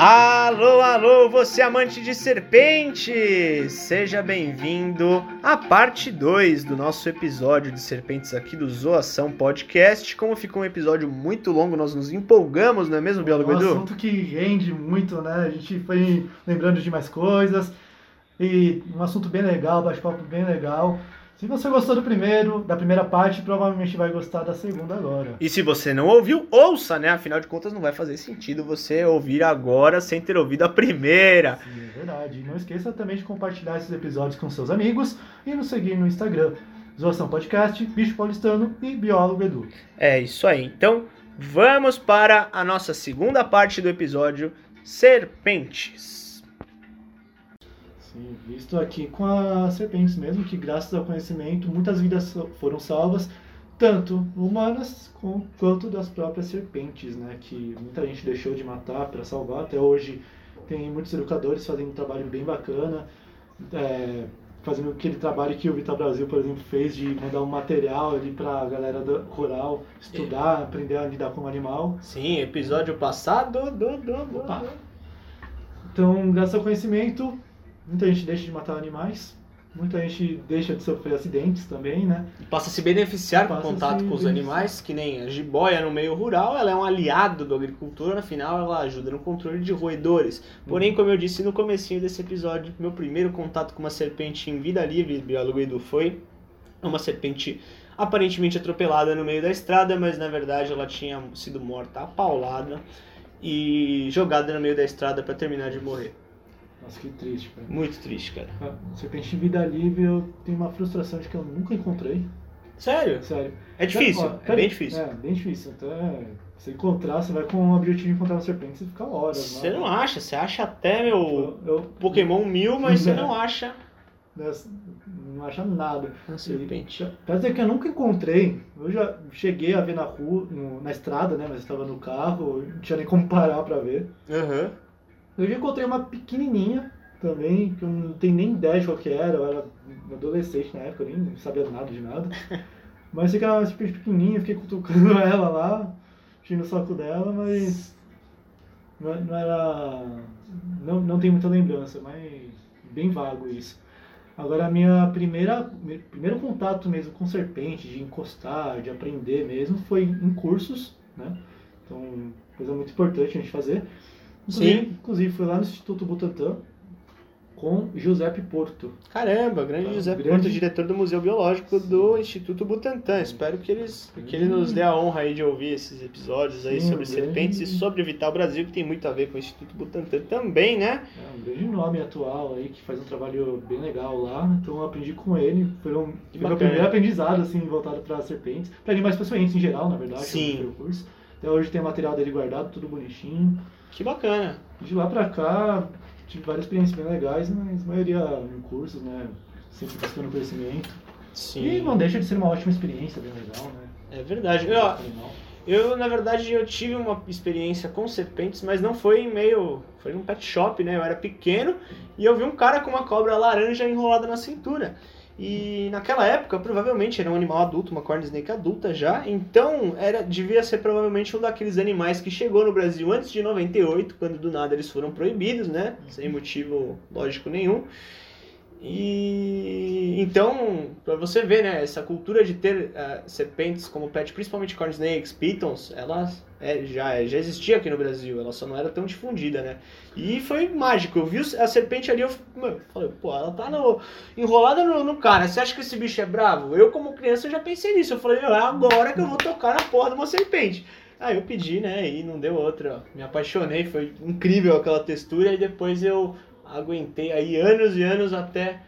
Alô, alô, você amante de serpentes! Seja bem-vindo à parte 2 do nosso episódio de serpentes aqui do Zoação Podcast. Como ficou um episódio muito longo, nós nos empolgamos, não é mesmo, biólogo um Edu? assunto que rende muito, né? A gente foi lembrando de mais coisas. E um assunto bem legal, bate-papo bem legal. Se você gostou do primeiro, da primeira parte, provavelmente vai gostar da segunda agora. E se você não ouviu, ouça, né? Afinal de contas, não vai fazer sentido você ouvir agora sem ter ouvido a primeira. Sim, é verdade. E não esqueça também de compartilhar esses episódios com seus amigos e nos seguir no Instagram. Zoação Podcast, Bicho Paulistano e Biólogo Edu. É isso aí. Então, vamos para a nossa segunda parte do episódio Serpentes. Sim, visto aqui com as serpentes mesmo, que graças ao conhecimento muitas vidas foram salvas, tanto humanas quanto das próprias serpentes, né? Que muita gente deixou de matar para salvar. Até hoje tem muitos educadores fazendo um trabalho bem bacana, é, fazendo aquele trabalho que o Vital Brasil, por exemplo, fez de mandar um material ali para a galera do- rural estudar, aprender a lidar com o animal. Sim, episódio passado do, do, do. Então, graças ao conhecimento, muita gente deixa de matar animais, muita gente deixa de sofrer acidentes também, né? Passa a se beneficiar com o contato com os animais, que nem a jiboia no meio rural, ela é um aliado do agricultor, afinal ela ajuda no controle de roedores. Porém, como eu disse no comecinho desse episódio, meu primeiro contato com uma serpente em vida livre, biólogo Edu, foi uma serpente aparentemente atropelada no meio da estrada, mas na verdade ela tinha sido morta a paulada e jogada no meio da estrada para terminar de morrer. Nossa, que triste, cara. Muito triste, cara. Ah, Serpente em vida livre, eu tenho uma frustração de que eu nunca encontrei. Sério? Sério. É difícil, Ó, é bem difícil. É, bem difícil. Até você encontrar, você vai com o objetivo de encontrar uma serpente, você fica horas. Você não acha, você acha até meu Eu, eu Pokémon mil, mas você É. não acha não acha nada. uma serpente. Quer dizer que eu nunca encontrei. Eu já cheguei a ver na rua, no- na estrada, né? Mas estava no carro, não tinha nem como parar pra ver. Aham. Eu já encontrei uma pequenininha também, que eu não tenho nem ideia de qual que era. Eu era adolescente na época, eu nem sabia nada de nada. Mas sei que era uma serpente pequenininha, fiquei cutucando ela lá, enchendo o saco dela, mas não, era... Não, não tem muita lembrança, mas bem vago isso. Agora, a minha primeira, meu primeiro contato mesmo com serpente, de encostar, de aprender mesmo, foi em cursos, né? Então, coisa muito importante a gente fazer. Inclusive, Sim. inclusive foi lá no Instituto Butantan com Giuseppe Porto. Caramba, grande Tá, José grande. Porto, diretor do Museu Biológico do Instituto Butantan. Espero que, eles, que ele nos dê a honra aí de ouvir esses episódios aí Sim, sobre grande. serpentes e sobre o Vital Brasil, que tem muito a ver com o Instituto Butantan também, né? É um grande nome atual aí, que faz um trabalho bem legal lá. Então eu aprendi com ele. Foi, um, foi meu primeiro aprendizado, assim, voltado para serpentes. Para animais pacientes em geral, na verdade. Sim. Até hoje tem o material dele guardado, tudo bonitinho. Que bacana. De lá pra cá, tive várias experiências bem legais, mas a maioria em cursos, né? Sempre buscando conhecimento. E Sim, não deixa de ser uma ótima experiência, bem legal, né? é verdade. Eu. Eu, na verdade, eu tive uma experiência com serpentes, mas não foi em meio. Foi num pet shop, né? Eu era pequeno e eu vi um cara com uma cobra laranja enrolada na cintura. E naquela época, provavelmente era um animal adulto, uma corn snake adulta já. Então, era devia ser provavelmente um daqueles animais que chegou no Brasil antes de 98, quando do nada eles foram proibidos, né? Sem motivo lógico nenhum. E então, para você ver, né, essa cultura de ter eh, serpentes como pet, principalmente corn snakes, pitons, ela é, já, já existia aqui no Brasil, ela só não era tão difundida, né? E foi mágico, eu vi a serpente ali, eu falei, pô, ela tá no, enrolada no, no cara, você acha que esse bicho é bravo? Eu, como criança, já pensei nisso, eu falei, é agora que eu vou tocar na porra de uma serpente. Aí eu pedi, né, e não deu outra, me apaixonei, foi incrível aquela textura, e depois eu aguentei aí anos e anos até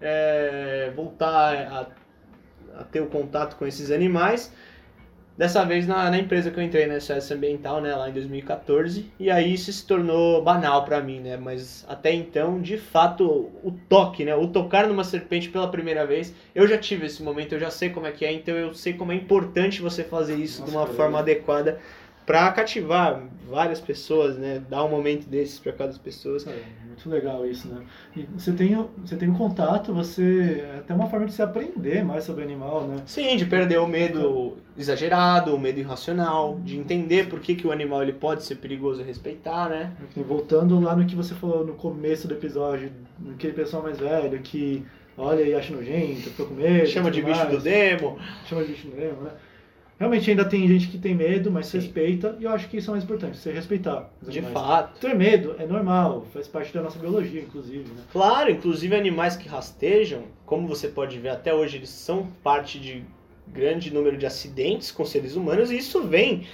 é, voltar a, a ter o contato com esses animais. Dessa vez na, na empresa que eu entrei, na SOS Ambiental, né, lá em 2014, e aí isso se tornou banal pra mim, né, mas até então, de fato, o toque, né, o tocar numa serpente pela primeira vez, eu já tive esse momento, eu já sei como é que é, então eu sei como é importante você fazer isso Nossa, de uma forma adequada pra cativar várias pessoas, né, dar um momento desses pra cada pessoa. É, muito legal isso, né? E você tem, você tem um contato, você. É até uma forma de se aprender mais sobre o animal, né? Sim, de perder o medo exagerado, o medo irracional, de entender por que, que o animal ele pode ser perigoso e respeitar, né? Enfim, Voltando lá no que você falou no começo do episódio, aquele pessoal mais velho que olha e acha nojento, fica com medo. Chama de tudo bicho mais. do demo. Chama de bicho do demo, né? Realmente ainda tem gente que tem medo, mas Sim. respeita, e eu acho que isso é mais importante, você respeitar De animais. fato. Ter medo é normal, faz parte da nossa biologia, inclusive, né? Claro, inclusive animais que rastejam, como você pode ver até hoje, eles são parte de grande número de acidentes com seres humanos, e isso vem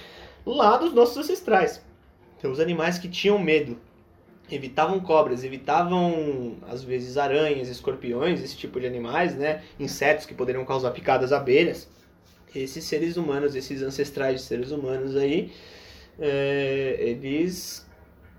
lá dos nossos ancestrais. Então, os animais que tinham medo, evitavam cobras, evitavam, às vezes, aranhas, escorpiões, esse tipo de animais, né? Insetos que poderiam causar picadas, abelhas. Esses seres humanos, esses ancestrais de seres humanos aí, é, eles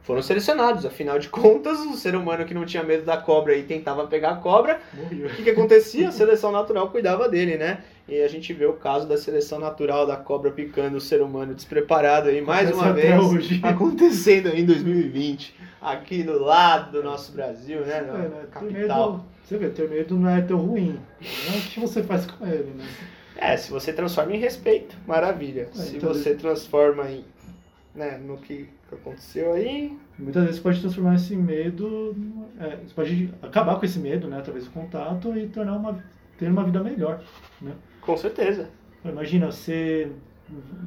foram selecionados. Afinal de contas, o ser humano que não tinha medo da cobra e tentava pegar a cobra, o que, que acontecia? A seleção natural cuidava dele, né? E a gente vê o caso da seleção natural da cobra picando o ser humano despreparado aí, mais uma Acontece vez, até hoje. acontecendo aí em 2020, aqui no lado do nosso Brasil, né? É, Na? Ter capital. medo, você vê, ter medo não é tão ruim. É o que você faz com ele, né? É, se você transforma em respeito, maravilha. É, se então- você transforma em, né, no que aconteceu aí, Muitas vezes você pode transformar esse medo, é, você pode acabar com esse medo, né, através do contato e tornar uma, ter uma vida melhor, né? com certeza. Imagina, você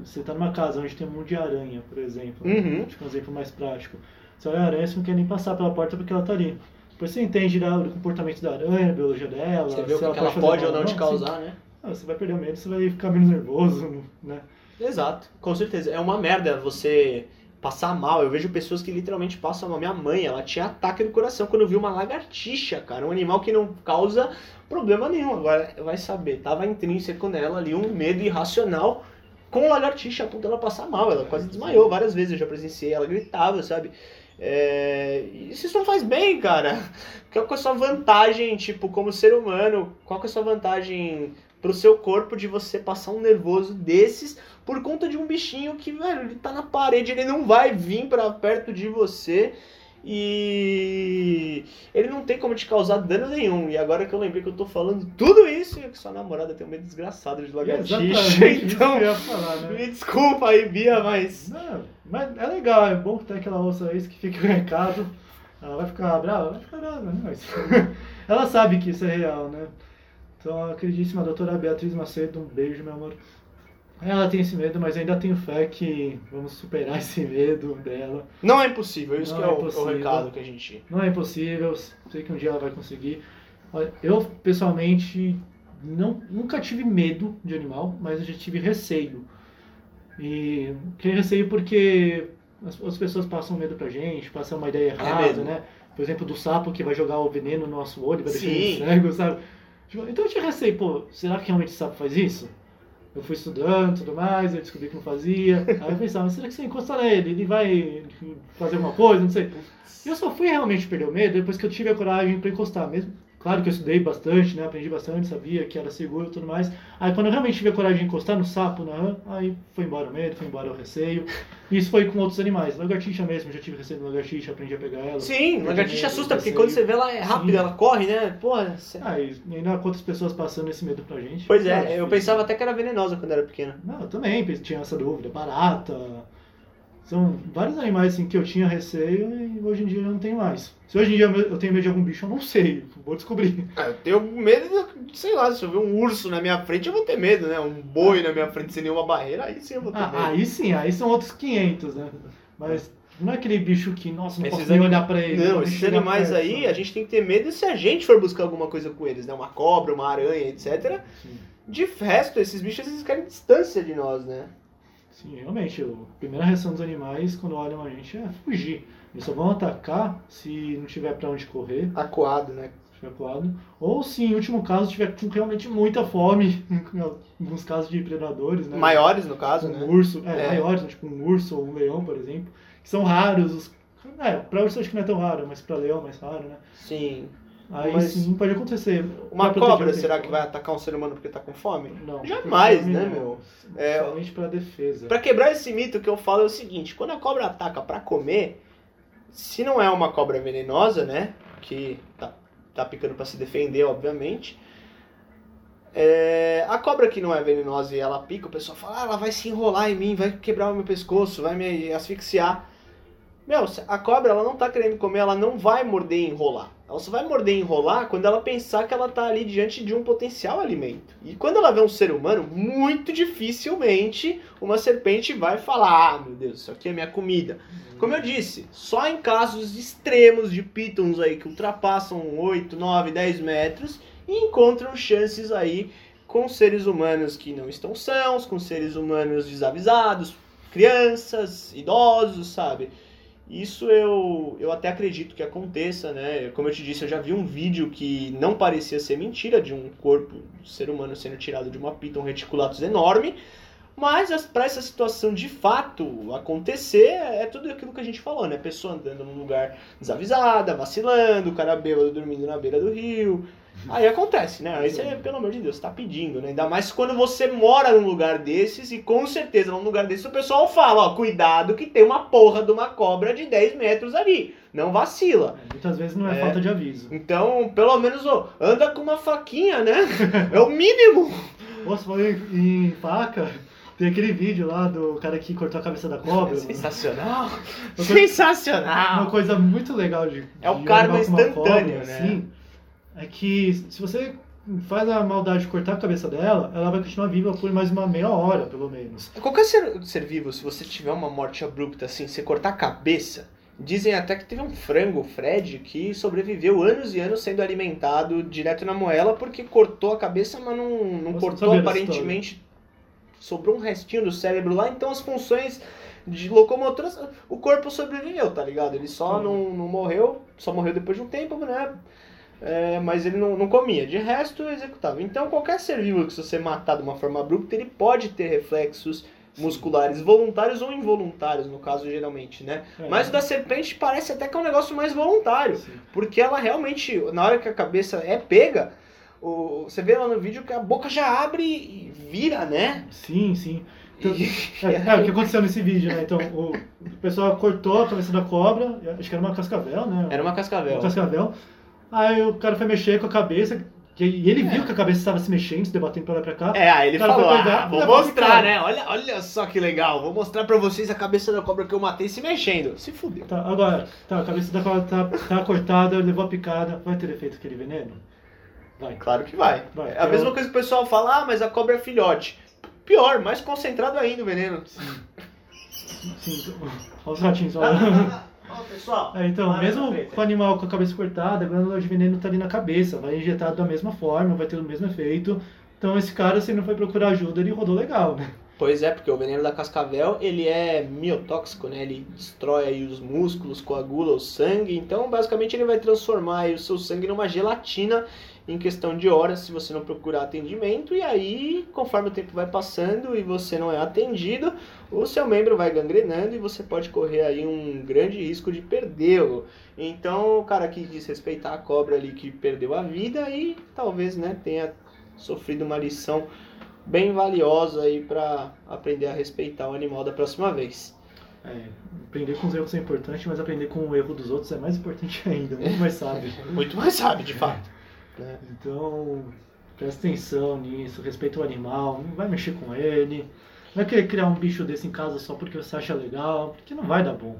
você tá numa casa onde tem um monte de aranha, por exemplo. Uhum. Acho que é um exemplo mais prático. Você olha a aranha, você não quer nem passar pela porta porque ela tá ali. Depois você entende da- do comportamento da aranha, a biologia dela. Você vê o se que, ela pode mal ou não te sim. causar, né? Ah, você vai perder o medo, você vai ficar menos nervoso, né? Exato, com certeza. É uma merda você passar mal. Eu vejo pessoas que literalmente passam mal. Minha mãe, ela tinha ataque do coração quando viu uma lagartixa, cara. Um animal que não causa problema nenhum. Agora, vai saber, tava intrínseco nela ali um medo irracional com lagartixa a ponto dela passar mal. Ela quase desmaiou várias vezes, eu já presenciei. Ela gritava, sabe? É... Isso não faz bem, cara. Qual é a sua vantagem, tipo, como ser humano? Qual é a sua vantagem pro seu corpo de você passar um nervoso desses por conta de um bichinho que, velho, ele tá na parede, ele não vai vir pra perto de você e ele não tem como te causar dano nenhum. E agora que eu lembrei que eu tô falando tudo isso, é que sua namorada tem um medo desgraçado de lagartixa. Então, que falar, né? me desculpa aí, Bia, mas Não, mas é legal, é bom ter que ela ouça isso, que fique o recado. Ela vai ficar brava? Vai ficar brava, né? Mas ela sabe que isso é real, né? Então, a queridíssima doutora Beatriz Macedo, um beijo, meu amor. Ela tem esse medo, mas ainda tenho fé que vamos superar esse medo dela. não é impossível. Isso é, é o- o, recado que a gente. Não é impossível, sei que um dia ela vai conseguir. Eu, pessoalmente, não, nunca tive medo de animal, mas eu já tive receio. E que receio porque as, as pessoas passam medo pra gente, passam uma ideia errada, mesmo. né? Por exemplo, do sapo que vai jogar o veneno no nosso olho, vai deixar Sim. cego, sabe? Tipo, Então eu tinha receio, pô, será que realmente o sapo faz isso? Eu fui estudando e tudo mais, eu descobri que não fazia. Aí eu pensava, será que se eu encostar nele, ele vai fazer alguma coisa? Não sei. E eu só fui realmente perder o medo depois que eu tive a coragem para encostar mesmo. Claro que eu estudei bastante, né? Aprendi bastante, sabia que era seguro e tudo mais. Aí quando eu realmente tive a coragem de encostar no sapo, na rã, aí foi embora o medo, foi embora o receio. Isso foi com outros animais. Lagartixa mesmo, já tive receio de lagartixa, aprendi a pegar ela. Sim, lagartixa medo, assusta, porque quando você vê ela é rápida, Sim. ela corre, né? Porra, cê- Ah, e ainda outras pessoas passando esse medo pra gente. Pois Claro, é, eu pensava até que era venenosa quando era pequena. Não, eu também tinha essa dúvida. Barata. São vários animais assim, que eu tinha receio e hoje em dia eu não tenho mais. Se hoje em dia eu tenho medo de algum bicho, eu não sei. Vou descobrir. Ah, eu tenho medo, de, sei lá, se eu ver um urso na minha frente, eu vou ter medo, né? Um boi na minha frente sem nenhuma barreira, aí sim eu vou ter medo. Ah, aí sim, aí são outros 500, né? Mas não é aquele bicho que, nossa, não Esses posso anim- olhar pra ele. Não, esses animais perto, aí, a gente tem que ter medo se a gente for buscar alguma coisa com eles, né? Uma cobra, uma aranha, etc. Sim. De resto, esses bichos, eles querem distância de nós, né? Sim, realmente, a primeira reação dos animais quando olham a gente é fugir. Eles só vão atacar se não tiver pra onde correr, Acuado, né? coado. Ou se, em último caso, tiver com realmente muita fome, em alguns casos de predadores, né? Maiores, no caso, um né? urso, é, É. maiores, né, tipo um urso ou um leão, por exemplo, que são raros. Os, é, pra urso acho que não é tão raro, mas pra leão é mais raro, né? Sim. Aí Mas sim pode acontecer. Uma cobra, será que vai atacar um ser humano porque tá com fome? Não. Jamais, né, não. meu? É, Somente pra defesa. Pra quebrar esse mito que eu falo é o seguinte, quando a cobra ataca pra comer, se não é uma cobra venenosa, né? Que tá, tá picando para se defender, obviamente. É, a cobra que não é venenosa e ela pica, o pessoal fala, ah, ela vai se enrolar em mim, vai quebrar o meu pescoço, vai me asfixiar. Meu, a cobra ela não tá querendo comer, ela não vai morder e enrolar. Ela só vai morder e enrolar quando ela pensar que ela tá ali diante de um potencial alimento. E quando ela vê um ser humano, muito dificilmente uma serpente vai falar: ah, meu Deus, isso aqui é minha comida. Como eu disse, só em casos extremos de pitons aí que ultrapassam 8, 9, 10 metros e encontram chances aí com seres humanos que não estão sãos, com seres humanos desavisados, crianças, idosos, sabe? Isso eu, eu até acredito que aconteça, né? Como eu te disse, eu já vi um vídeo que não parecia ser mentira, de um corpo de ser humano sendo tirado de uma piton reticulatus enorme, mas para essa situação de fato acontecer, é tudo aquilo que a gente falou, né? Pessoa andando num lugar desavisada, vacilando, o cara bêbado dormindo na beira do rio, Aí acontece, né? Aí você, pelo amor de Deus, tá pedindo, né? Ainda mais quando você mora num lugar desses e com certeza num lugar desses o pessoal fala, ó, cuidado que tem uma porra de uma cobra de 10 metros ali. Não vacila. É, muitas vezes não é, é, falta de aviso. Então, pelo menos, ó, anda com uma faquinha, né? é o mínimo. Nossa, foi em faca. Tem aquele vídeo lá do cara que cortou a cabeça da cobra. Sensacional! Uma Sensacional! Uma coisa muito legal de. É o karma instantâneo, cobra, né? Assim, é que se você faz a maldade de cortar a cabeça dela, ela vai continuar viva por mais uma meia hora, pelo menos. Qualquer ser, ser vivo, se você tiver uma morte abrupta assim, você cortar a cabeça, dizem até que teve um frango, o Fred, que sobreviveu anos e anos sendo alimentado direto na moela porque cortou a cabeça, mas não, não cortou aparentemente. Sobrou um restinho do cérebro lá, então as funções de locomotoras, o corpo sobreviveu, tá ligado? Ele só não, não morreu, só morreu depois de um tempo, né? É, mas ele não, não comia. De resto, executava. Então, qualquer ser vivo que você matar de uma forma abrupta, ele pode ter reflexos musculares voluntários ou involuntários, no caso, geralmente, né? É. Mas o da serpente parece até que é um negócio mais voluntário, Sim. porque ela realmente, na hora que a cabeça é pega, o, você vê lá no vídeo que a boca já abre e vira, né? Sim, sim. Então, é, é, o que aconteceu nesse vídeo, né? Então, o, o pessoal cortou a cabeça da cobra, acho que era uma cascavel, né? Era uma cascavel. Uma cascavel. Aí o cara foi mexer com a cabeça, e ele viu é. que a cabeça estava se mexendo, se debatendo pra lá pra cá. É, aí ele falou, pegar, ah, vou mostrar, né? Olha, olha só que legal, vou mostrar pra vocês a cabeça da cobra que eu matei se mexendo. Se fudeu. Tá, agora, tá, a cabeça da cobra tá, tá cortada, levou a picada, vai ter efeito aquele veneno? Vai. Claro que vai. vai é a mesma eu... coisa que o pessoal fala, ah, mas a cobra é filhote. Pior, mais concentrado ainda o veneno. Sim. Sim, olha os ratinhos, olha. pessoal. É, então, mesmo com o animal com a cabeça cortada, a glândula de veneno está ali na cabeça, vai injetado da mesma forma, vai ter o mesmo efeito. Então esse cara, se não foi procurar ajuda, ele rodou legal, né? Pois é, porque o veneno da cascavel, ele é miotóxico, né? Ele destrói aí os músculos, coagula o sangue. Então, basicamente, ele vai transformar o seu sangue numa gelatina em questão de horas se você não procurar atendimento. E aí, conforme o tempo vai passando e você não é atendido, o seu membro vai gangrenando e você pode correr aí um grande risco de perdê-lo. Então, o cara que diz respeitar a cobra ali que perdeu a vida e talvez, né, tenha sofrido uma lição bem valiosa aí para aprender a respeitar o animal da próxima vez. É, aprender com os erros é importante, mas aprender com o erro dos outros é mais importante ainda, muito mais sábio. muito mais sábio, de fato. É. Então, presta atenção nisso, respeita o animal, não vai mexer com ele. Não vai querer criar um bicho desse em casa só porque você acha legal, porque não vai dar bom.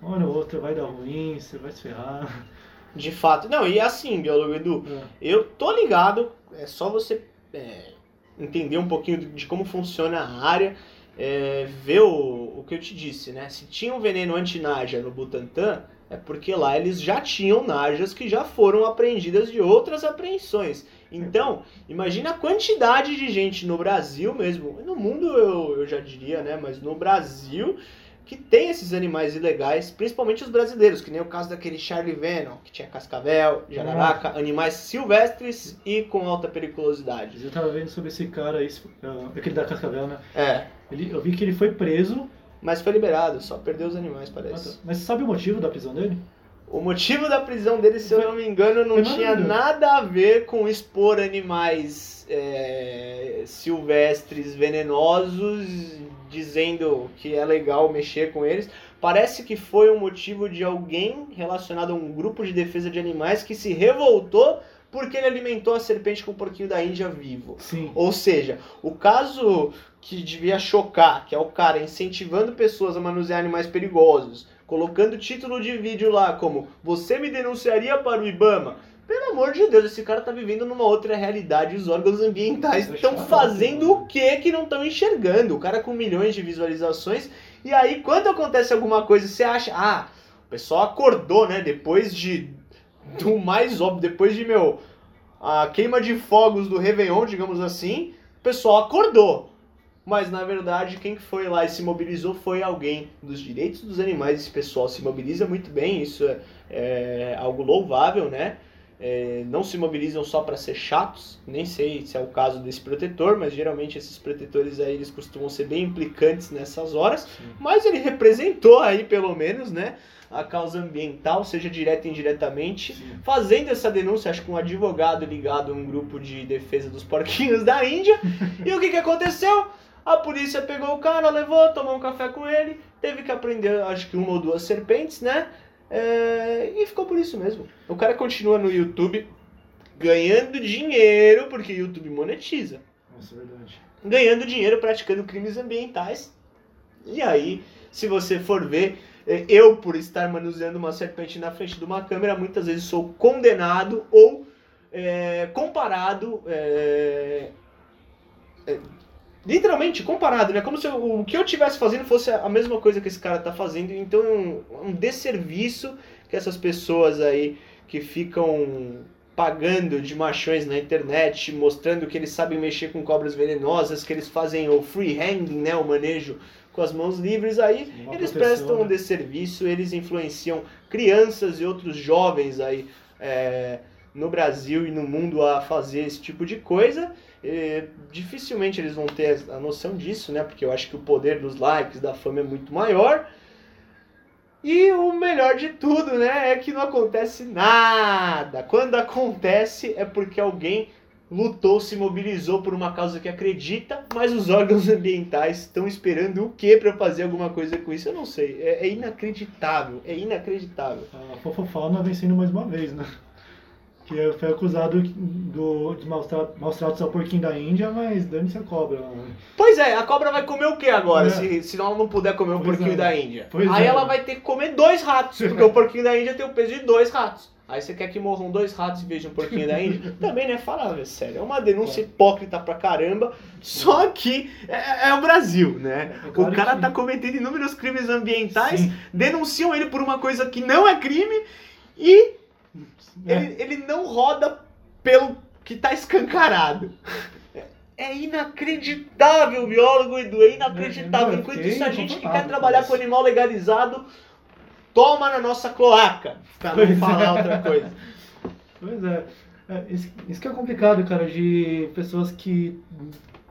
Uma hora ou outra vai dar ruim, você vai se ferrar. De fato. Não, e assim, biólogo Edu, é. eu tô ligado, é só você é, entender um pouquinho de como funciona a área, é, ver o, o que eu te disse, né? Se tinha um veneno anti-naja no Butantan, é porque lá eles já tinham najas que já foram apreendidas de outras apreensões. Então, imagina a quantidade de gente no Brasil mesmo, no mundo eu, eu já diria, né? Mas no Brasil que tem esses animais ilegais, principalmente os brasileiros, que nem o caso daquele Charlie Venom, que tinha cascavel, jararaca, ah. animais silvestres e com alta periculosidade. Eu tava vendo sobre esse cara aí, é, aquele da cascavel, né? É. Ele, eu vi que ele foi preso mas foi liberado, só perdeu os animais, parece. Mas você sabe o motivo da prisão dele? O motivo da prisão dele, se eu não me engano, não tinha nada a ver com expor animais é, silvestres venenosos, dizendo que é legal mexer com eles. parece que foi um motivo de alguém relacionado a um grupo de defesa de animais que se revoltou porque ele alimentou a serpente com o porquinho da Índia vivo. Sim. Ou seja, o caso que devia chocar, que é o cara incentivando pessoas a manusear animais perigosos, colocando título de vídeo lá como Você me denunciaria para o Ibama? Pelo amor de Deus, esse cara tá vivendo numa outra realidade. Os órgãos ambientais estão fazendo o que que não estão enxergando? O cara com milhões de visualizações. E aí, quando acontece alguma coisa, você acha, ah, o pessoal acordou, né? Depois de do mais óbvio, depois de, meu, a queima de fogos do Réveillon, digamos assim, o pessoal acordou. Mas na verdade, quem foi lá e se mobilizou foi alguém dos direitos dos animais. Esse pessoal se mobiliza muito bem, isso é, é algo louvável, né? É, não se mobilizam só para ser chatos, nem sei se é o caso desse protetor, mas geralmente esses protetores aí eles costumam ser bem implicantes nessas horas. Sim. Mas ele representou aí pelo menos, né? a causa ambiental, seja direta ou indiretamente, Sim. fazendo essa denúncia, acho que um advogado ligado a um grupo de defesa dos porquinhos da Índia. e o que, que aconteceu? A polícia pegou o cara, levou, tomou um café com ele, teve que aprender, acho que uma ou duas serpentes, né? É... E ficou por isso mesmo. O cara continua no YouTube ganhando dinheiro, porque o YouTube monetiza. Nossa, é verdade. Ganhando dinheiro praticando crimes ambientais. E aí, se você for ver, é, eu, por estar manuseando uma serpente na frente de uma câmera, muitas vezes sou condenado ou é, comparado. É, é, literalmente comparado, né? Como se eu, o que eu estivesse fazendo fosse a mesma coisa que esse cara está fazendo. Então é um, um desserviço que essas pessoas aí que ficam pagando de machões na internet, mostrando que eles sabem mexer com cobras venenosas, que eles fazem o freehanding, né, o manejo com as mãos livres, aí Uma eles prestam um né? desserviço, eles influenciam crianças e outros jovens aí é, no Brasil e no mundo a fazer esse tipo de coisa. E, dificilmente eles vão ter a noção disso, né? Porque eu acho que o poder dos likes, da fama é muito maior. E o melhor de tudo, né, é que não acontece nada. Quando acontece é porque alguém lutou, se mobilizou por uma causa que acredita, mas os órgãos ambientais estão esperando o que para fazer alguma coisa com isso? Eu não sei. É, é inacreditável. É inacreditável. A Fofofauna vencendo mais uma vez, né? Que foi acusado do, de maus, tratos ao porquinho da Índia, mas dane-se a cobra. Né? Pois é, a cobra vai comer o que agora, é. se, se ela não puder comer o pois porquinho é. da Índia? Pois Aí é. ela vai ter que comer dois ratos, porque o porquinho da Índia tem o peso de dois ratos. Aí você quer que morram dois ratos em vez de um porquinho da Índia? Também, né? Fala, é sério. É uma denúncia é. hipócrita pra caramba. Só que é, é o Brasil, né? É claro o cara que... tá cometendo inúmeros crimes ambientais, Sim. denunciam ele por uma coisa que não é crime e é. ele, ele não roda pelo que tá escancarado. É inacreditável, biólogo Edu, é inacreditável. Enquanto isso, a gente que quer trabalhar com animal legalizado toma na nossa cloaca, pra não pois falar é. outra coisa. Pois é. é isso, isso, que é complicado, cara, de pessoas que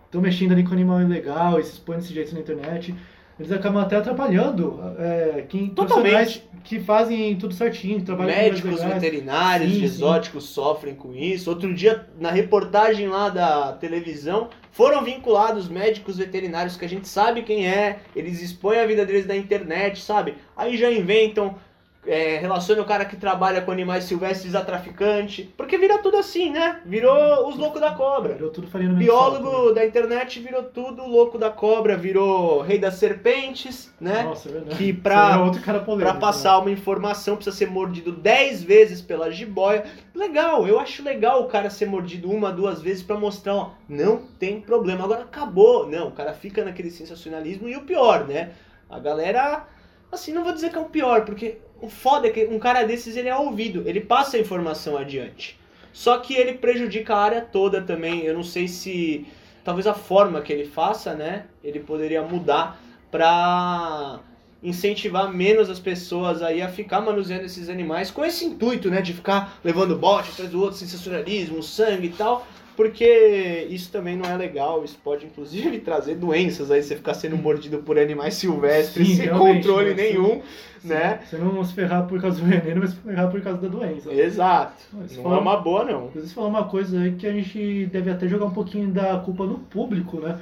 estão mexendo ali com animal ilegal e se expõem desse jeito na internet. Eles acabam até atrapalhando é, quem, Totalmente. que fazem tudo certinho, trabalham Médicos, veterinários, sim, exóticos sim. sofrem com isso. Outro dia, na reportagem lá da televisão, foram vinculados médicos veterinários que a gente sabe quem é, eles expõem a vida deles na internet, sabe? Aí já inventam é, relaciona o cara que trabalha com animais silvestres a traficante. Porque vira tudo assim, né? Virou os loucos da cobra. Virou tudo farinha no Biólogo salto, né? da internet virou tudo louco da cobra, virou rei das serpentes, né? Nossa, é verdade. Que pra, polêmico, pra passar né? uma informação precisa ser mordido 10 vezes pela jiboia. Legal, eu acho legal o cara ser mordido uma, duas vezes para mostrar, ó, não tem problema. Agora acabou. Não, o cara fica naquele sensacionalismo e o pior, né? A galera, assim, não vou dizer que é o pior, porque o foda é que um cara desses ele é ouvido, ele passa a informação adiante. Só que ele prejudica a área toda também. Eu não sei se talvez a forma que ele faça, né? Ele poderia mudar para incentivar menos as pessoas aí a ficar manuseando esses animais com esse intuito, né, de ficar levando bote atrás do outro, sensacionalismo, sangue e tal, porque isso também não é legal, isso pode inclusive trazer doenças aí, você ficar sendo mordido por animais silvestres Sim, sem controle né? nenhum, Sim. né? Você não se ferrar por causa do veneno, mas se ferrar por causa da doença. Exato. Mas não fala, é uma boa, não. Você falou uma coisa aí que a gente deve até jogar um pouquinho da culpa no público, né?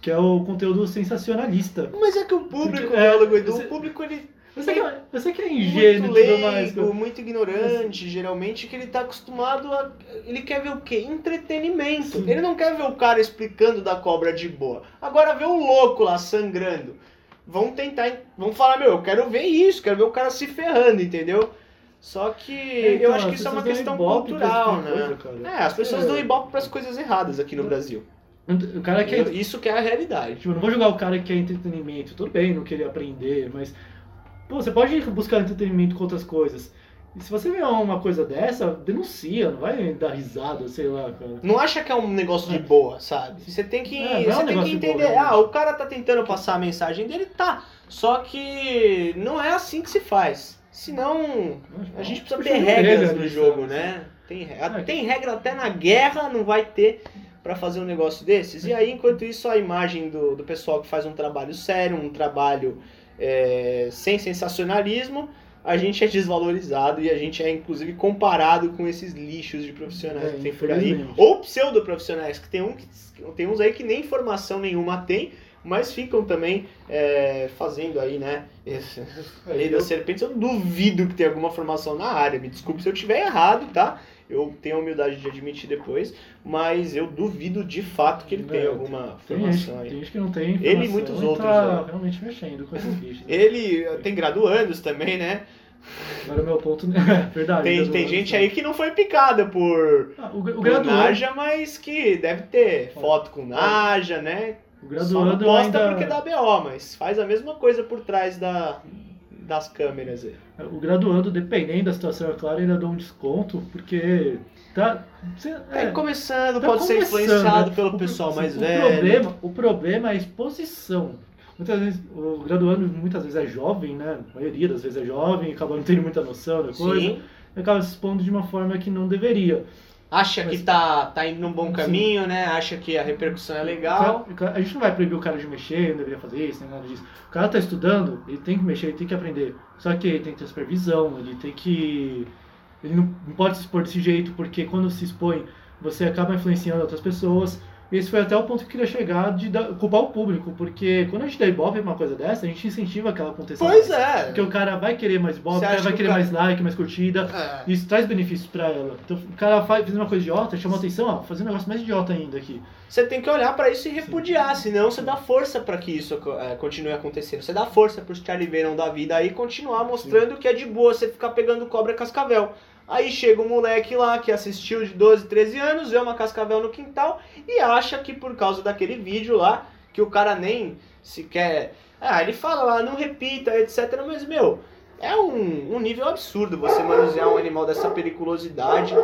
que é o conteúdo sensacionalista. Mas é que o público, Porque, é, Edu, você- o público ele Você que, é- você que é ingênuo muito e tudo mais. leigo, muito ignorante, geralmente, que ele tá acostumado a. Ele quer ver o quê? Entretenimento. Sim. Ele não quer ver o cara explicando da cobra de boa. Agora vê o louco lá sangrando. Vão tentar. Vão falar, meu, eu quero ver isso, quero ver o cara se ferrando, entendeu? Só que É, então, eu acho que as isso é uma questão cultural, tipo de né? coisa, é, as pessoas É. dão ibope pras coisas erradas aqui no Brasil. O cara quer. Isso que é a realidade. Tipo, eu não vou jogar o cara que quer entretenimento. Tudo bem, não querer aprender, mas. Pô, você pode buscar entretenimento com outras coisas. E se você vê uma coisa dessa, denuncia, não vai dar risada, sei lá, cara. Não acha que é um negócio de boa, sabe? Você tem que, É, não é um você tem que de boa, entender. realmente. ah, o cara tá tentando passar a mensagem dele, tá. Só que não é assim que se faz. Senão, a gente precisa ter regras no nisso, jogo, né? Tem, É. tem regra até na guerra, não vai ter pra fazer um negócio desses. E aí, enquanto isso, a imagem do, do pessoal que faz um trabalho sério, um trabalho é, sem sensacionalismo, a gente é desvalorizado e a gente é, inclusive, comparado com esses lixos de profissionais É, que tem por aí. Ou pseudo-profissionais, que tem, um, que tem uns aí que nem formação nenhuma tem, mas ficam também é, fazendo aí, né? Esse, É, Lei das Serpentes, eu duvido que tenha alguma formação na área. Me desculpe se eu estiver errado, tá? Eu tenho a humildade de admitir depois, mas eu duvido de fato que ele É, tenha alguma Tem gente, formação aí. tem gente que não tem Ele e muitos e outros, tá né? realmente mexendo com esses bichos. Ele tem graduandos também, né? Agora o meu ponto. É verdade. Tem, graduando, tem gente aí que não foi picada por, Ah, o, o por graduando, Naja, mas que deve ter foto com Naja, né? o Só não graduando posta ainda. porque dá BO, mas faz a mesma coisa por trás da, das câmeras aí. O graduando, dependendo da situação, é claro, ainda dou um desconto, porque. Tá, você- Tá é, começando, tá pode ser influenciado né? pelo O- pessoal mais o velho. Problema, o problema é a exposição. Muitas vezes, o graduando muitas vezes é jovem, né? A maioria das vezes é jovem, acaba não tendo muita noção da coisa, Sim. e acaba se expondo de uma forma que não deveria. Acha que tá, tá indo num bom Sim. caminho, né? Acha que a repercussão é legal. A gente não vai proibir o cara de mexer, não deveria fazer isso, nem nada disso. O cara tá estudando, ele tem que mexer, ele tem que aprender. Só que ele tem que ter supervisão, ele tem que. Ele não pode se expor desse jeito, porque quando se expõe, você acaba influenciando outras pessoas. Esse foi até o ponto que eu queria chegar de dar- culpar o público, porque quando a gente dá ibope pra uma coisa dessa, a gente incentiva que ela aconteça Pois mais. é. Porque o cara vai querer mais ibope, o cara vai que querer cara- mais like, mais curtida. É. Isso traz benefícios pra ela. Então o cara faz, fez uma coisa idiota, chamou atenção, ó, fazer um negócio mais idiota ainda aqui. Você tem que olhar pra isso e repudiar, senão você dá força pra que isso é, continue acontecendo. Você dá força pros Charlie Venom da vida aí continuar mostrando que é de boa você ficar pegando cobra cascavel. Aí chega um moleque lá que assistiu de 12, 13 anos, vê uma cascavel no quintal e acha que por causa daquele vídeo lá, que o cara nem sequer. Ah, ele fala lá, não repita, etc. Mas, meu, é um, um nível absurdo você manusear um animal dessa periculosidade.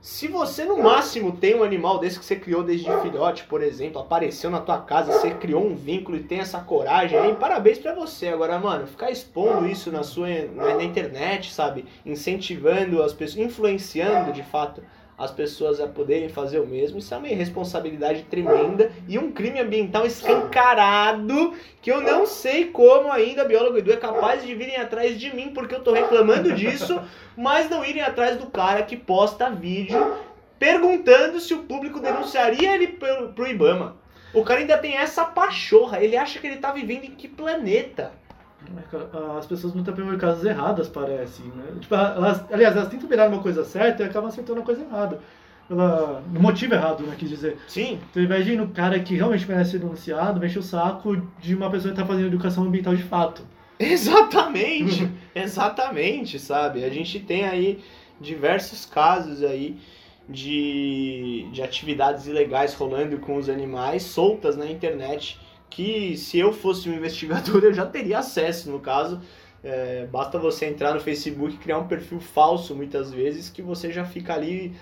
Se você no máximo tem um animal desse que você criou desde filhote, por exemplo, apareceu na tua casa, você criou um vínculo e tem essa coragem aí, parabéns pra você. Agora, mano, ficar expondo isso na sua na internet, sabe? Incentivando as pessoas, influenciando de fato as pessoas a poderem fazer o mesmo, isso é uma irresponsabilidade tremenda e um crime ambiental escancarado que eu não sei como ainda biólogo Edu é capaz de virem atrás de mim porque eu tô reclamando disso, mas não irem atrás do cara que posta vídeo perguntando se o público denunciaria ele pro, pro Ibama. O cara ainda tem essa pachorra, ele acha que ele tá vivendo em que planeta? As pessoas muitas vezes por causas erradas, parece, né? Tipo, elas, aliás, elas tentam virar uma coisa certa e acabam acertando a coisa errada. Pela, no motivo errado, né, quis dizer. Sim, Então, ir no cara que realmente merece ser denunciado, mexe o saco de uma pessoa que está fazendo educação ambiental de fato. Exatamente, exatamente, sabe? A gente tem aí diversos casos aí de, de atividades ilegais rolando com os animais soltas na internet que se eu fosse um investigador eu já teria acesso, no caso. É, basta você entrar no Facebook e criar um perfil falso muitas vezes que você já fica ali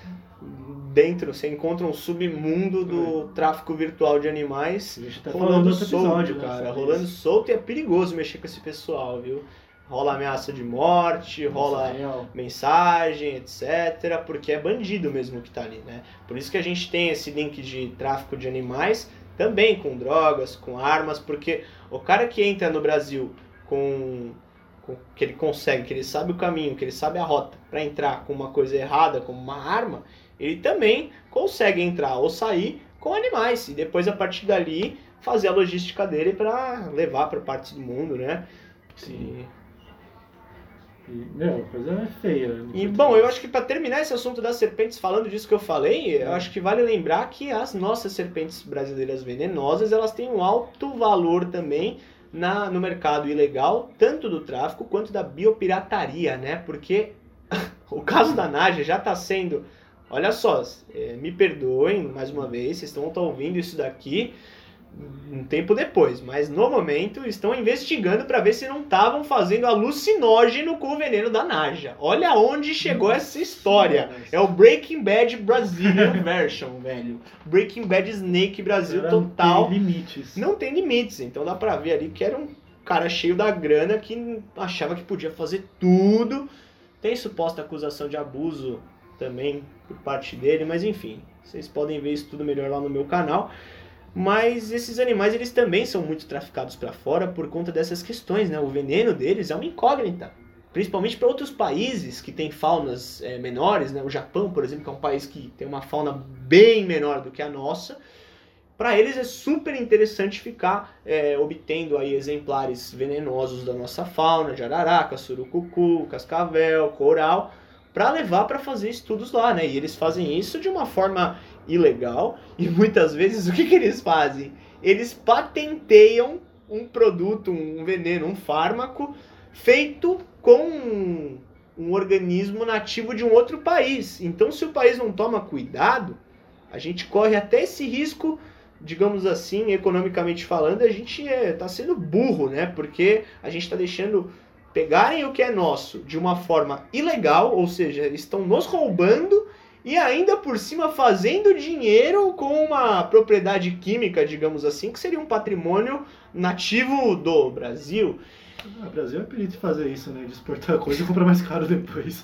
dentro, você encontra um submundo do tráfico virtual de animais tá rolando solto, episódio, cara. Rolando isso. solto e é perigoso mexer com esse pessoal, viu? Rola ameaça de morte, rola Nossa, real. mensagem, etc. Porque é bandido mesmo que tá ali, né? Por isso que a gente tem esse link de tráfico de animais, também com drogas, com armas, porque o cara que entra no Brasil com, com que ele consegue, que ele sabe o caminho, que ele sabe a rota para entrar com uma coisa errada, como uma arma, ele também consegue entrar ou sair com animais. E depois, a partir dali, fazer a logística dele para levar para partes do mundo, né? Sim. E, meu, a coisa é feia. E bom, eu acho que para terminar esse assunto das serpentes, falando disso que eu falei, eu acho que vale lembrar que as nossas serpentes brasileiras venenosas, elas têm um alto valor também na, no mercado ilegal, tanto do tráfico quanto da biopirataria, né? Porque o caso da Naja já está sendo. Olha só, é, me perdoem mais uma vez, vocês estão ouvindo isso daqui um tempo depois, mas no momento estão investigando para ver se não estavam fazendo alucinógeno com o veneno da Naja. Olha onde chegou essa história. É o Breaking Bad Brazilian version, velho. Breaking Bad Snake Brasil total. Não tem limites. Não tem limites, então dá pra ver ali que era um cara cheio da grana que achava que podia fazer tudo. Tem suposta acusação de abuso também por parte dele, mas enfim, vocês podem ver isso tudo melhor lá no meu canal. Mas esses animais eles também são muito traficados para fora por conta dessas questões, né? O veneno deles é uma incógnita, principalmente para outros países que têm faunas é, menores, né? O Japão, por exemplo, que é um país que tem uma fauna bem menor do que a nossa. Para eles é super interessante ficar é, obtendo aí exemplares venenosos da nossa fauna, de araraca, surucucu, cascavel, coral, para levar para fazer estudos lá, né? E eles fazem isso de uma forma ilegal e muitas vezes o que, que eles fazem? Eles patenteiam um produto, um veneno, um fármaco feito com um, um organismo nativo de um outro país. Então, se o país não toma cuidado, a gente corre até esse risco, digamos assim, economicamente falando, a gente está é, tá sendo burro, né? Porque a gente está deixando pegarem o que é nosso de uma forma ilegal, ou seja, estão nos roubando e ainda por cima fazendo dinheiro com uma propriedade química, digamos assim, que seria um patrimônio nativo do Brasil. Ah, o Brasil é perito de fazer isso, né? De exportar coisa e comprar mais caro depois.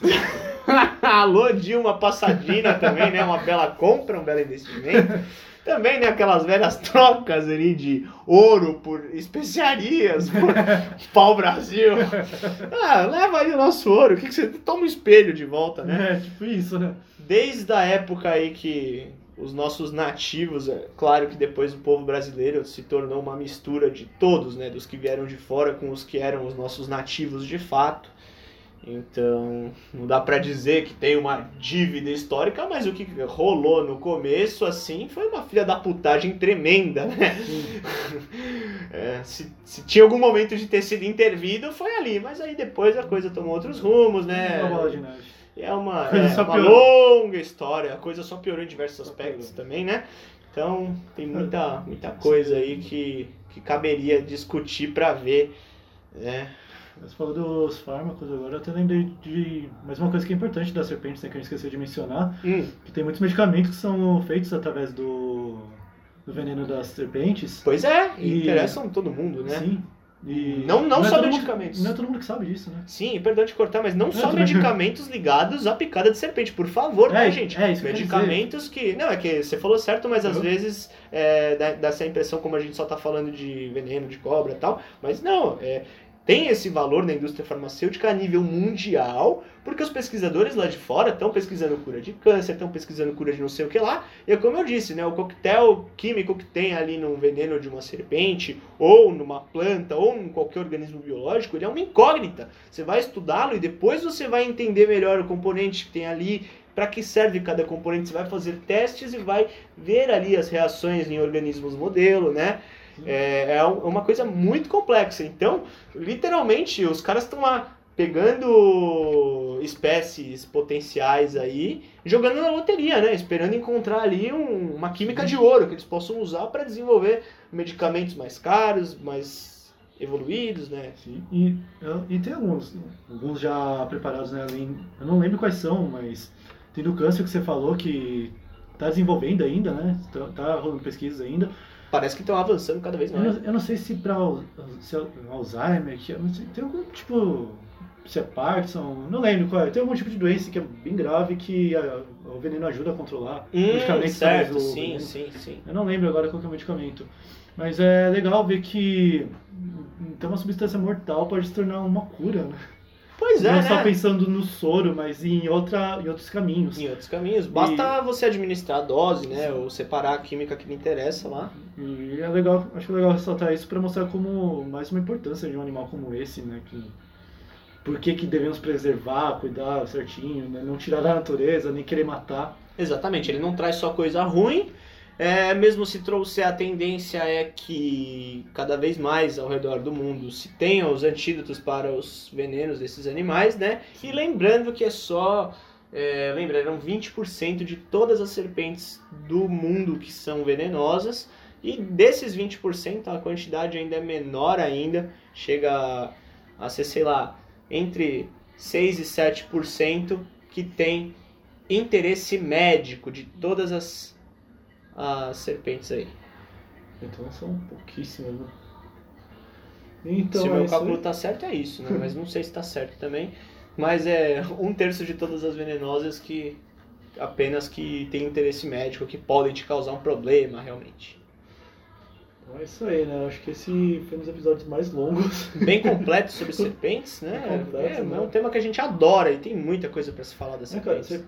Alô, Dilma Passadina também, né? Uma bela compra, um belo investimento. Também, né, aquelas velhas trocas ali de ouro por especiarias, por pau Brasil. Ah, leva aí o nosso ouro, o que, que você. Toma um espelho de volta, né? É, tipo isso, né? Desde a época aí que os nossos nativos, é claro que depois o povo brasileiro se tornou uma mistura de todos, né? Dos que vieram de fora com os que eram os nossos nativos de fato. Então, não dá para dizer que tem uma dívida histórica, mas o que rolou no começo, assim, foi uma filha da putagem tremenda, né? É, se, se, tinha algum momento de ter sido intervido, foi ali, mas aí depois a coisa tomou outros rumos, né? É uma, é uma longa história, a coisa só piorou em diversos aspectos também, né? Então, tem muita, muita coisa aí que, que caberia discutir para ver, né? Você falou dos fármacos agora, eu até lembrei de mais uma coisa que é importante das serpentes, né, que a gente esqueceu de mencionar, hum. que tem muitos medicamentos que são feitos através do, do veneno das serpentes. Pois é, e interessam todo mundo, né? Sim. E não, não, não é só medicamentos. Mundo, não é todo mundo que sabe disso, né? Sim, perdão de cortar, mas não, não só é medicamentos ligados à picada de serpente, por favor, né, é, gente? É, isso medicamentos que. Não, é que você falou certo, mas às uhum. vezes é, dá, dá essa impressão como a gente só tá falando de veneno, de cobra e tal. Mas não, é, tem esse valor na indústria farmacêutica a nível mundial, porque os pesquisadores lá de fora estão pesquisando cura de câncer, estão pesquisando cura de não sei o que lá. E é como eu disse, né, o coquetel químico que tem ali no veneno de uma serpente, ou numa planta, ou em qualquer organismo biológico, ele é uma incógnita. Você vai estudá-lo e depois você vai entender melhor o componente que tem ali, para que serve cada componente. Você vai fazer testes e vai ver ali as reações em organismos modelo, né? É, é uma coisa muito complexa. Então, literalmente, os caras estão lá pegando espécies potenciais aí, jogando na loteria, né? Esperando encontrar ali um, uma química de ouro que eles possam usar para desenvolver medicamentos mais caros, mais evoluídos, né? Sim. E, e tem alguns, alguns já preparados, né? Eu não lembro quais são, mas tem do câncer que você falou que está desenvolvendo ainda, né? Tá, tá rolando pesquisas ainda parece que estão avançando cada vez mais. Eu não, eu não sei se para se é Alzheimer, que sei, tem algum tipo. Se é Parkinson, não lembro qual é. Tem algum tipo de doença que é bem grave que a, o veneno ajuda a controlar. Hum, medicamento certo, sim, sim, sim. Eu não lembro agora qual é o medicamento. Mas é legal ver que então uma substância mortal pode se tornar uma cura, né? Pois é, não né? só pensando no soro, mas em, outra, em outros caminhos. Em outros caminhos. Basta você administrar a dose, né? Ou separar a química que lhe interessa lá. E é legal, acho legal ressaltar isso para mostrar como mais uma importância de um animal como esse, né? Que, por que, que devemos preservar, cuidar certinho, né? não tirar da natureza, nem querer matar. Exatamente, ele não traz só coisa ruim. É, mesmo se trouxer a tendência é que cada vez mais ao redor do mundo se tenham os antídotos para os venenos desses animais, né? E lembrando que é só. É, lembra, eram 20% de todas as serpentes do mundo que são venenosas. E desses 20%, a quantidade ainda é menor ainda. Chega a, a ser, sei lá, entre 6 e 7% que tem interesse médico de todas as as serpentes aí. Então são pouquíssimas, né? Então, se o é meu isso cálculo aí. tá certo, é isso, né? Mas não sei se tá certo também. Mas é um terço de todas as venenosas que apenas que tem interesse médico, que podem te causar um problema realmente. Então é isso aí, né? Acho que esse foi um dos episódios mais longos. Bem completo sobre serpentes, né? Bem completo, é, né? é um tema que a gente adora e tem muita coisa para se falar das É, cara, serpentes. ser-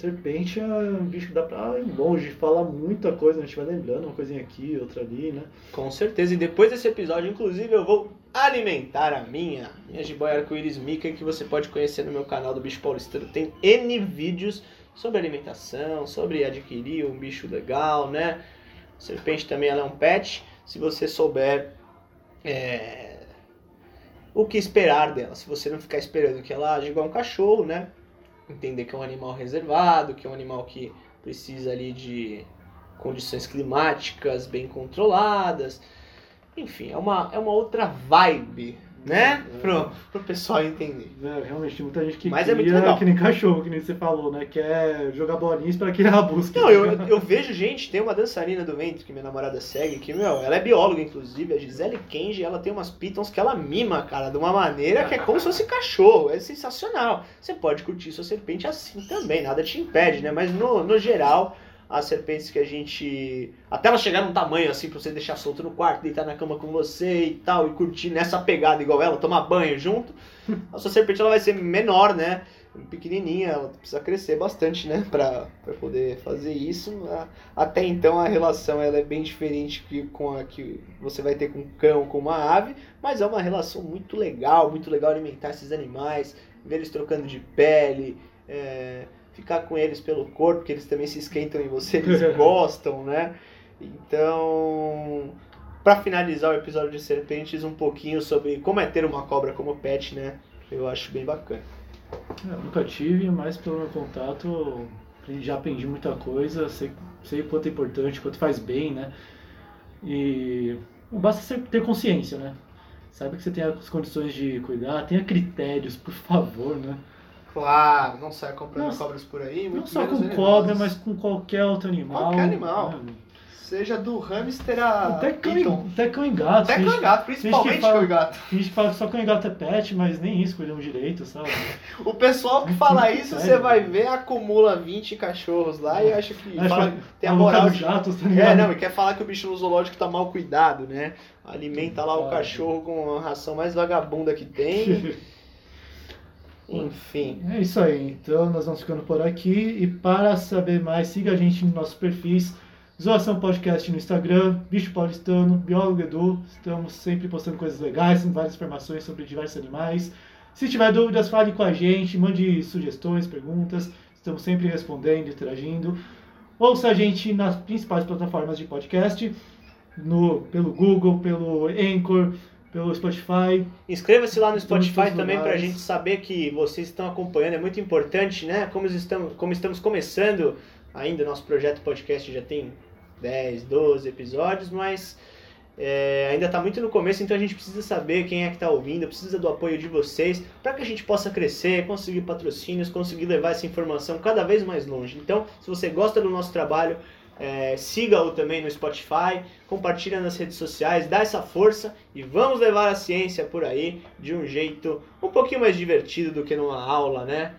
serpente é um bicho que dá pra ir longe, falar muita coisa, a gente vai lembrando uma coisinha aqui, outra ali, né? Com certeza. E depois desse episódio, inclusive, eu vou alimentar a minha, minha jiboia arco-íris Mickey, que você pode conhecer no meu canal do Bicho Paulistano. Tem N vídeos sobre alimentação, sobre adquirir um bicho legal, né? Serpente também ela é um pet. Se você souber é, o que esperar dela, se você não ficar esperando que ela age igual um cachorro, né? Entender que é um animal reservado, que é um animal que precisa ali de condições climáticas bem controladas. Enfim, é uma, é uma outra vibe, né? É. Pro, pro pessoal entender. É, realmente, tem muita gente que Mas é cria muito legal. que nem cachorro, que nem você falou, né? Quer jogar bolinhas para que ela busque. Não, eu, eu vejo gente, tem uma dançarina do ventre que minha namorada segue, que, meu, ela é bióloga, inclusive, a Gisele Kenji, ela tem umas pitons que ela mima, cara, de uma maneira que é como se fosse cachorro, é sensacional. Você pode curtir sua serpente assim também, nada te impede, né? Mas no, no geral, as serpentes que a gente. Até ela chegar num tamanho assim pra você deixar solto no quarto, deitar na cama com você e tal, e curtir nessa pegada igual ela, tomar banho junto, a sua serpente ela vai ser menor, né? Pequenininha, ela precisa crescer bastante, né? Pra, pra poder fazer isso. Até então a relação ela é bem diferente que, com a que você vai ter com um cão, com uma ave, mas é uma relação muito legal, muito legal alimentar esses animais, ver eles trocando de pele, é, ficar com eles pelo corpo, porque eles também se esquentam em você, eles gostam, né? Então, para finalizar o episódio de serpentes, um pouquinho sobre como é ter uma cobra como pet, né? Eu acho bem bacana. É, eu nunca tive, mas pelo meu contato já aprendi muita coisa, sei, sei o quanto é importante, quanto faz bem, né? E basta ter consciência, né? Sabe que você tem as condições de cuidar, tenha critérios, por favor, né? Claro, não sai comprando Não- cobras por aí, Não só com cobra, mas com qualquer outro animal. Qualquer animal. né? Seja do hamster a Até cão, e- até cão e gato. Até cão e gato, principalmente fala- cão e gato. Tem gente fala que só cão e gato é pet, mas nem isso cuidamos direito, sabe? O pessoal que fala isso, você vai ver, acumula 20 cachorros lá e acha que fala- que tem a maluco moral de... gatos, tá É, não, e quer falar que o bicho no zoológico tá mal cuidado, né? Alimenta lá o cachorro com a ração mais vagabunda que tem. Enfim. É isso aí, então nós vamos ficando por aqui e para saber mais, siga a gente nos nossos perfis, Zoação Podcast no Instagram, Bicho Paulistano, Biólogo Edu, estamos sempre postando coisas legais, várias informações sobre diversos animais. Se tiver dúvidas, fale com a gente, mande sugestões, perguntas, estamos sempre respondendo, interagindo. Ouça a gente nas principais plataformas de podcast, no, pelo Google, pelo Anchor, pelo Spotify. Inscreva-se lá no Spotify também pra lugares. gente saber que vocês estão acompanhando, é muito importante, né? Como estamos, como estamos começando ainda, nosso projeto podcast já tem 10, 12 episódios, mas é, ainda está muito no começo, então a gente precisa saber quem é que está ouvindo, precisa do apoio de vocês para que a gente possa crescer, conseguir patrocínios, conseguir levar essa informação cada vez mais longe. Então, se você gosta do nosso trabalho, é, siga-o também no Spotify, compartilha nas redes sociais, dá essa força e vamos levar a ciência por aí de um jeito um pouquinho mais divertido do que numa aula, né?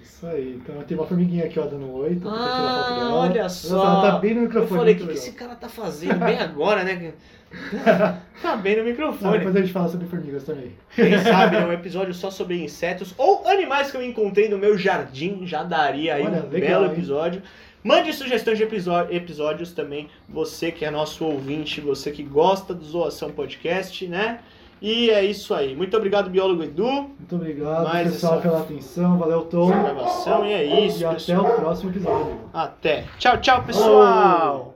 Isso aí. Então tem uma formiguinha aqui, ó, dando oi. Tirar foto Ah, olha Ela só. tá bem no Eu microfone. falei, o que, que esse cara tá fazendo bem agora, né? Tá bem no Não, microfone. depois a gente fala sobre formigas também. Quem sabe né, um episódio só sobre insetos ou animais que eu encontrei no meu jardim já daria aí Olha, um legal, belo hein? Mande sugestões de episó- episódios também, você que é nosso ouvinte, você que gosta do Zoação Podcast, né? E é isso aí. Muito obrigado, biólogo Edu, Muito obrigado, Mais pessoal, essa- pela atenção. Valeu, Tom. gravação. E é isso, E até pessoal. o próximo episódio. Até. Tchau, tchau, pessoal.